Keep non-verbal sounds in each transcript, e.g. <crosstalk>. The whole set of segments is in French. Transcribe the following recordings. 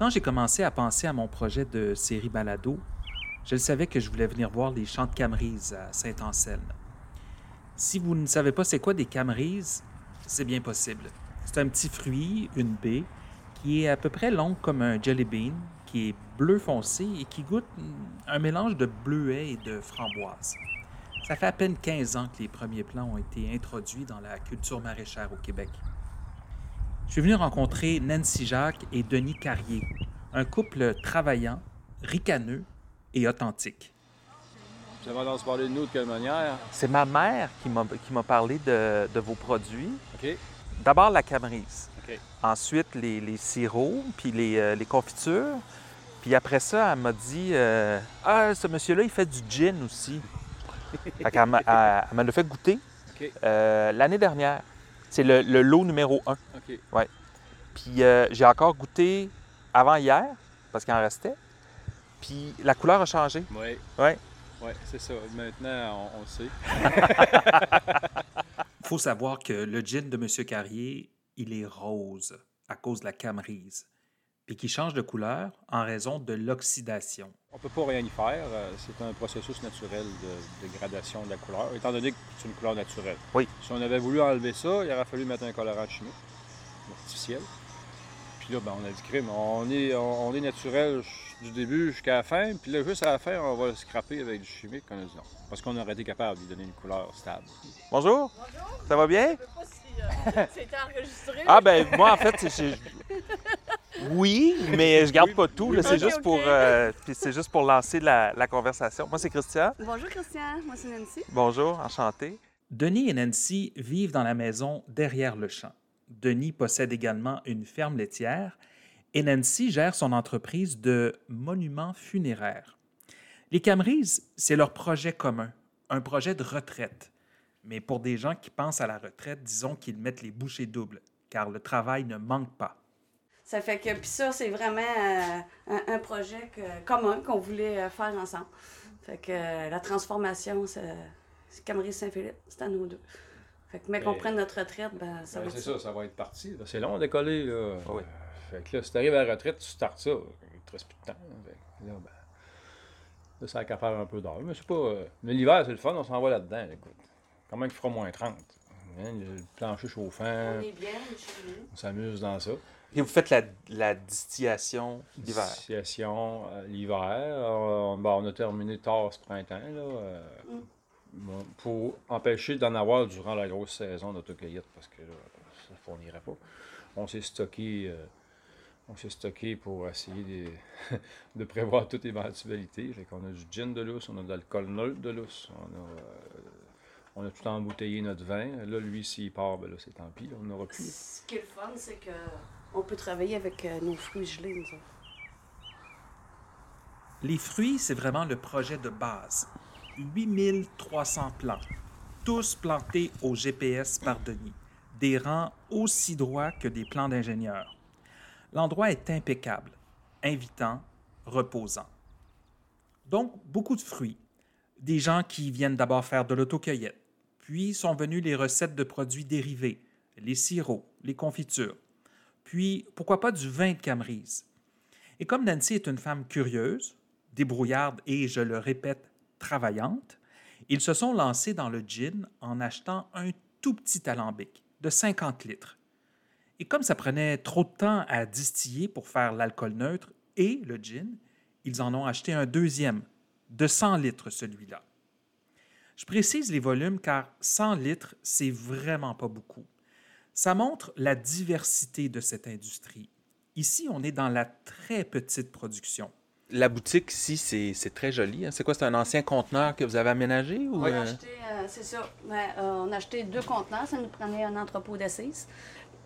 Quand j'ai commencé à penser à mon projet de série balado, je savais que je voulais venir voir les champs de Camerise à Saint-Anselme. Si vous ne savez pas c'est quoi des Camerises, c'est bien possible. C'est un petit fruit, une baie, qui est à peu près long comme un jelly bean, qui est bleu foncé et qui goûte un mélange de bleuet et de framboise. Ça fait à peine 15 ans que les premiers plants ont été introduits dans la culture maraîchère au Québec. Je suis venu rencontrer Nancy Jacques et Denis Carrier, un couple travaillant, ricaneux et authentique. Vous avez se parler de nous de quelle manière? C'est ma mère qui m'a, qui m'a parlé de, de vos produits. OK. D'abord la camerise. OK. Ensuite, les, les sirops, puis les, euh, les confitures. Puis après ça, elle m'a dit euh, Ah, ce monsieur-là, il fait du gin aussi. fait qu'elle m'a, elle- elle me l'a fait goûter euh, l'année dernière. C'est le, le lot numéro un. OK. Puis euh, j'ai encore goûté avant hier, parce qu'il en restait. Puis la couleur a changé. Oui. Ouais. Oui, c'est ça. Maintenant, on, on le sait. Il <laughs> faut savoir que le gin de M. Carrier, il est rose à cause de la camerise, puis qui change de couleur en raison de l'oxydation. On ne peut pas rien y faire. Euh, C'est un processus naturel de dégradation de la couleur, étant donné que c'est une couleur naturelle. Oui. Si on avait voulu enlever ça, il aurait fallu mettre un colorant chimique, artificiel. Puis là, ben, on a dit crime. On est, on, on est naturel du début jusqu'à la fin. Puis là, juste à la fin, on va le scraper avec du chimique. On a dit non. Parce qu'on aurait été capable de lui donner une couleur stable. Bonjour, Bonjour. ça va bien? Je sais pas si euh, <laughs> c'était enregistré. Ah ben moi en fait, c'est... Oui, mais je garde pas tout. c'est juste pour euh, puis c'est juste pour lancer la, la conversation. Moi c'est Christian. Bonjour Christian, moi c'est Nancy. Bonjour, enchanté. Denis et Nancy vivent dans la maison derrière le champ. Denis possède également une ferme laitière et Nancy gère son entreprise de monuments funéraires. Les Camerises, c'est leur projet commun, un projet de retraite. Mais pour des gens qui pensent à la retraite, disons qu'ils mettent les bouchées doubles, car le travail ne manque pas. Ça fait que, puis ça, c'est vraiment euh, un, un projet que- commun qu'on voulait euh, faire ensemble. Fait que euh, la transformation, c'est Camerise Saint-Philippe, c'est à nous deux. Fait que, mais qu'on Mais- prenne notre retraite, ben, ça Ben, va c'est être ça, ça va être parti. C'est long à décoller. Là. Oui. Fait que là, si tu arrives à la retraite, tu startes ça. Il te reste plus de temps. Fait que là, ben, là, ça a qu'à faire un peu d'heure. Mais c'est pas. euh, Mais l'hiver, c'est le fun, on s'en va là-dedans. Écoute. Comment il fera moins 30? Hein, Le plancher chauffant, On est bien chez nous. on s'amuse dans ça. Et vous faites la, la distillation d'hiver? Distillation, euh, l'hiver. On, ben, on a terminé tard ce printemps. Là, euh, Mm. pour empêcher d'en avoir durant la grosse saison d'autocueillette parce que là, ça ne fournirait pas. On s'est stocké. euh, on s'est stocké pour essayer de, <laughs> de prévoir toute éventualité. Fait qu'on a du gin de lousse, on a de l'alcool neutre de lousse, on a, euh, on a tout embouteillé notre vin. Là, lui, s'il part, ben là, c'est tant pis, on n'aura plus. Ce qui est le fun, c'est que on peut travailler avec euh, nos fruits gelés, nous autres. Les fruits, c'est vraiment le projet de base. 8300 plants, tous plantés au GPS par Denis, des rangs aussi droits que des plans d'ingénieurs. L'endroit est impeccable, invitant, reposant. Donc, beaucoup de fruits. Des gens qui viennent d'abord faire de l'autocueillette, puis sont venus les recettes de produits dérivés, les sirops, les confitures, puis pourquoi pas du vin de Camerise? Et comme Nancy est une femme curieuse, débrouillarde et, je le répète, travaillante, ils se sont lancés dans le gin en achetant un tout petit alambic de 50 litres. Et comme ça prenait trop de temps à distiller pour faire l'alcool neutre et le gin, ils en ont acheté un deuxième, de 100 litres celui-là. Je précise les volumes car 100 litres, c'est vraiment pas beaucoup. Ça montre la diversité de cette industrie. Ici, on est dans la très petite production. La boutique ici, c'est c'est très joli. hein. C'est quoi? C'est un ancien conteneur que vous avez aménagé? Ou, On a euh, acheté, euh, c'est ça. Ouais, euh, on a acheté deux contenants, ça nous prenait un entrepôt d'assises.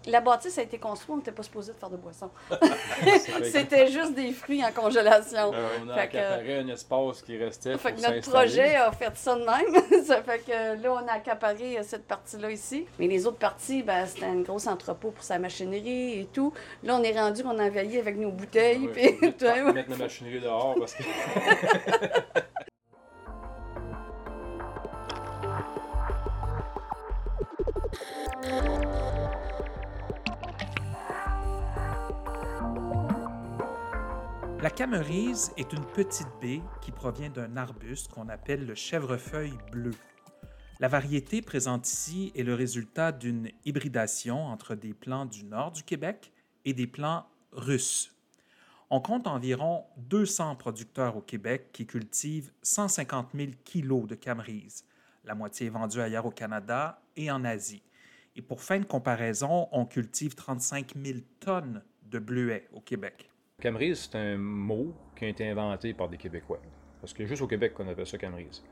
La bâtisse a été construite, on n'était pas supposé de faire de boisson. <laughs> <laughs> C'était juste des fruits en congélation. On a accaparé un espace qui restait Fait pour que notre projet a fait ça de même. <laughs> ça fait que là, on a accaparé cette partie-là ici. Mais les autres parties, ben, c'était un gros entrepôt pour sa machinerie et tout. Là, on est rendu qu'on a veillé avec nos bouteilles. Ouais, puis mettre la machinerie dehors parce que camerise est une petite baie qui provient d'un arbuste qu'on appelle le chèvrefeuille bleu. La variété présente ici est le résultat d'une hybridation entre des plants du nord du Québec et des plants russes. On compte environ 200 producteurs au Québec qui cultivent 150 000 kilos de camerise. La moitié est vendue ailleurs au Canada et en Asie. Et pour fin de comparaison, on cultive 35 000 tonnes de bleuets au Québec. Camerise, c'est un mot qui a été inventé par des Québécois. Parce que juste au Québec qu'on appelle ça camerise.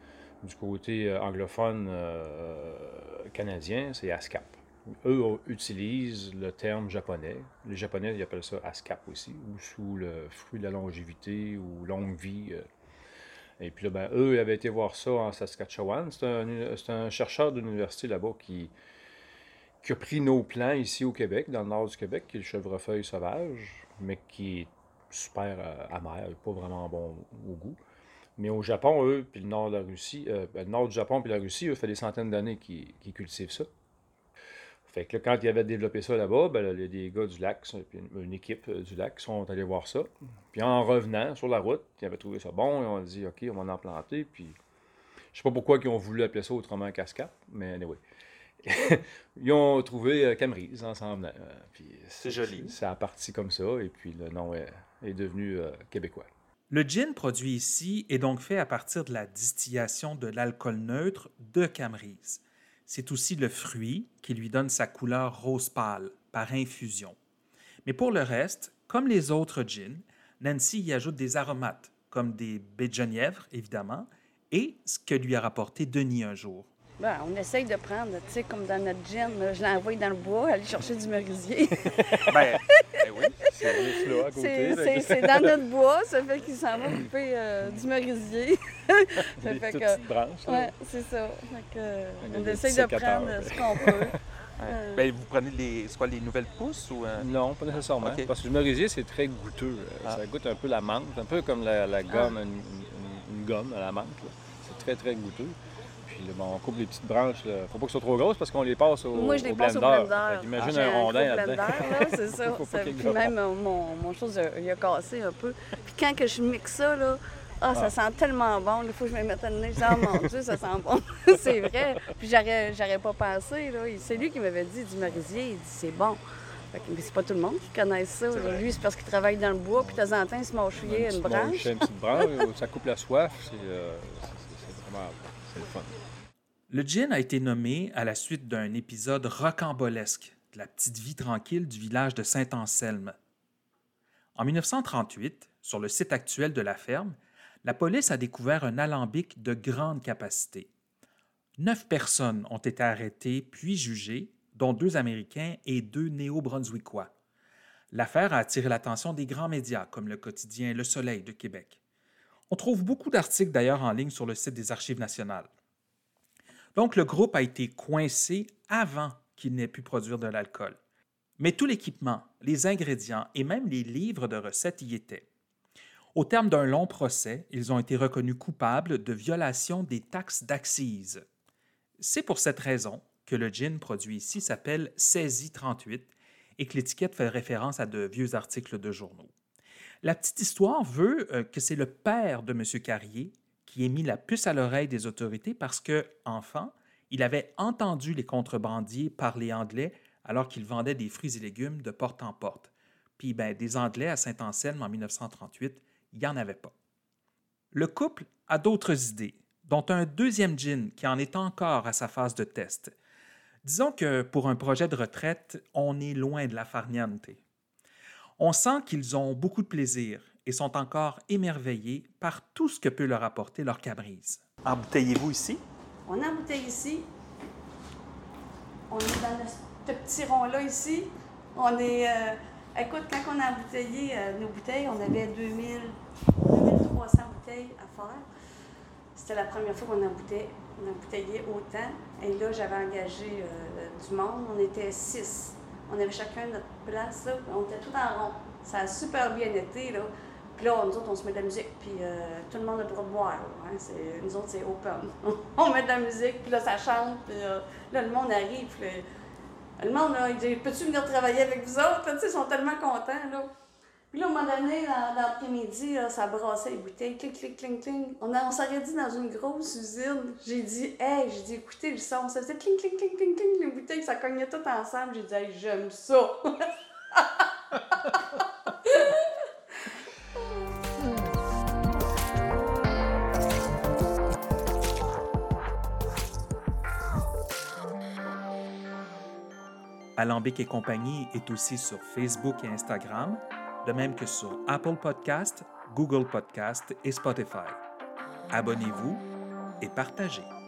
Du côté euh, anglophone euh, canadien, c'est ASCAP. Eux utilisent le terme japonais. Les Japonais, ils appellent ça ASCAP aussi, ou sous le fruit de la longévité ou longue vie. Euh. Et puis là, ben, eux, ils avaient été voir ça en Saskatchewan. C'est un, un, chercheur d'université là-bas qui, qui a pris nos plants ici au Québec, dans le nord du Québec, qui est le chevrefeuille sauvage, mais qui est super euh, amer, pas vraiment bon au goût. Mais au Japon, eux, puis le nord de la Russie, euh, ben, le nord du Japon puis la Russie, eux, fait des centaines d'années qu'ils cultivent ça. Fait que là, quand ils avaient développé ça là-bas, ben, a des gars du lac, une équipe euh, du lac, sont allés voir ça. Puis en revenant sur la route, ils avaient trouvé ça bon, ils ont dit OK, on va en planter. Puis je sais pas pourquoi ils ont voulu appeler ça autrement cascade, mais anyway. Ils ont trouvé euh, Camerise ensemble. Euh, c'est joli. Ça a parti comme ça, et puis le nom est, devenu euh, québécois. Le gin produit ici est donc fait à partir de la distillation de l'alcool neutre de Camerise. C'est aussi le fruit qui lui donne sa couleur rose pâle par infusion. Mais pour le reste, comme les autres gins, Nancy y ajoute des aromates, comme des baies de genièvre, évidemment, et ce que lui a rapporté Denis un jour. Ben, on essaye de prendre, tu sais, comme dans notre gin, je l'envoie dans le bois, aller chercher du merisier. <laughs> ben, ben, oui, c'est là à côté. C'est dans notre bois, ça fait qu'il s'en va couper euh, du merisier. <laughs> ça Des fait que, petites branches. Oui, c'est ça. Fait que, on essaye de prendre ce qu'on peut. <laughs> Euh... Ben, vous prenez les, quoi, les nouvelles pousses ou euh? Non, pas nécessairement. Parce que le merisier, c'est très goûteux. Ah. Ça goûte un peu la menthe, un peu comme la, la gomme, ah. une, une, gomme à la menthe. C'est très, très goûteux on coupe les petites branches. Là. Faut pas qu'elles soient trop grosses parce qu'on les passe au Moi, je les passe au blender. Imagine un, rondin là-dedans. c'est <laughs> ça. Puis même euh, mon, mon chose, il a cassé un peu. Puis quand que je mixe ça, là, ah, ça ah. sent tellement bon. Il faut que je me mette à nez. Je dis, oh mon Dieu, ça sent bon. <laughs> c'est vrai. Puis j'aurais pas pensé. Là. C'est lui qui m'avait dit du merisier. Il dit, c'est bon. Mais c'est pas tout le monde qui connaît ça. Lui, c'est parce qu'il travaille dans le bois, puis de temps en temps, il se mâchouillait une branche. une petite branche, ça coupe la soif. C'est euh, vraiment c'est le fun. Le gin a été nommé à la suite d'un épisode rocambolesque de la petite vie tranquille du village de Saint-Anselme. En 1938, sur le site actuel de la ferme, la police a découvert un alambic de grande capacité. Neuf personnes ont été arrêtées puis jugées, dont deux Américains et deux Néo-Brunswickois. L'affaire a attiré l'attention des grands médias comme le quotidien Le Soleil de Québec. On trouve beaucoup d'articles d'ailleurs en ligne sur le site des Archives nationales. Donc, le groupe a été coincé avant qu'il n'ait pu produire de l'alcool. Mais tout l'équipement, les ingrédients et même les livres de recettes y étaient. Au terme d'un long procès, ils ont été reconnus coupables de violation des taxes d'accise. C'est pour cette raison que le gin produit ici s'appelle Saisie 38 et que l'étiquette fait référence à de vieux articles de journaux. La petite histoire veut euh, que c'est le père de M. Carrier qui ait mis la puce à l'oreille des autorités parce que, enfant, il avait entendu les contrebandiers parler anglais alors qu'ils vendaient des fruits et légumes de porte en porte. Puis, ben, des Anglais à Saint-Anselme en 1938, il n'y en avait pas. Le couple a d'autres idées, dont un deuxième gin qui en est encore à sa phase de test. Disons que pour un projet de retraite, on est loin de la farniente. On sent qu'ils ont beaucoup de plaisir et sont encore émerveillés par tout ce que peut leur apporter leur cabrise. Embouteillez-vous ici? On embouteille ici. On est dans ce petit rond-là ici. On est. Euh, écoute, quand on a embouteillé euh, nos bouteilles, on avait 2000, 2300 bouteilles à faire. C'était la première fois qu'on embouteillait, on embouteillait autant. Et là, j'avais engagé euh, du monde. On était six. On avait chacun notre place. On était tout en rond. Ça a super bien été. Là. Puis là, nous autres, on se met de la musique, puis euh, tout le monde a le droit de boire. Hein? Nous autres, c'est open. <laughs> on met de la musique, puis là, ça chante, puis euh, là, le monde arrive. Puis, là, le monde, il dit Peux-tu venir travailler avec vous autres? Ils sont tellement contents. Là. Puis là, à un moment donné, dans, l'après-midi, ça brassait les bouteilles, clic, clic, clic, clic. On, a, on dans une grosse usine. J'ai dit, hey, j'ai dit, écoutez le son. Ça faisait clic, clic, clic, clic, clic, les bouteilles, ça cognait tout ensemble. J'ai dit, hey, j'aime ça. <laughs> Alambic et compagnie est aussi sur Facebook et Instagram, de même que sur Apple Podcast, Google Podcast et Spotify. Abonnez-vous et partagez.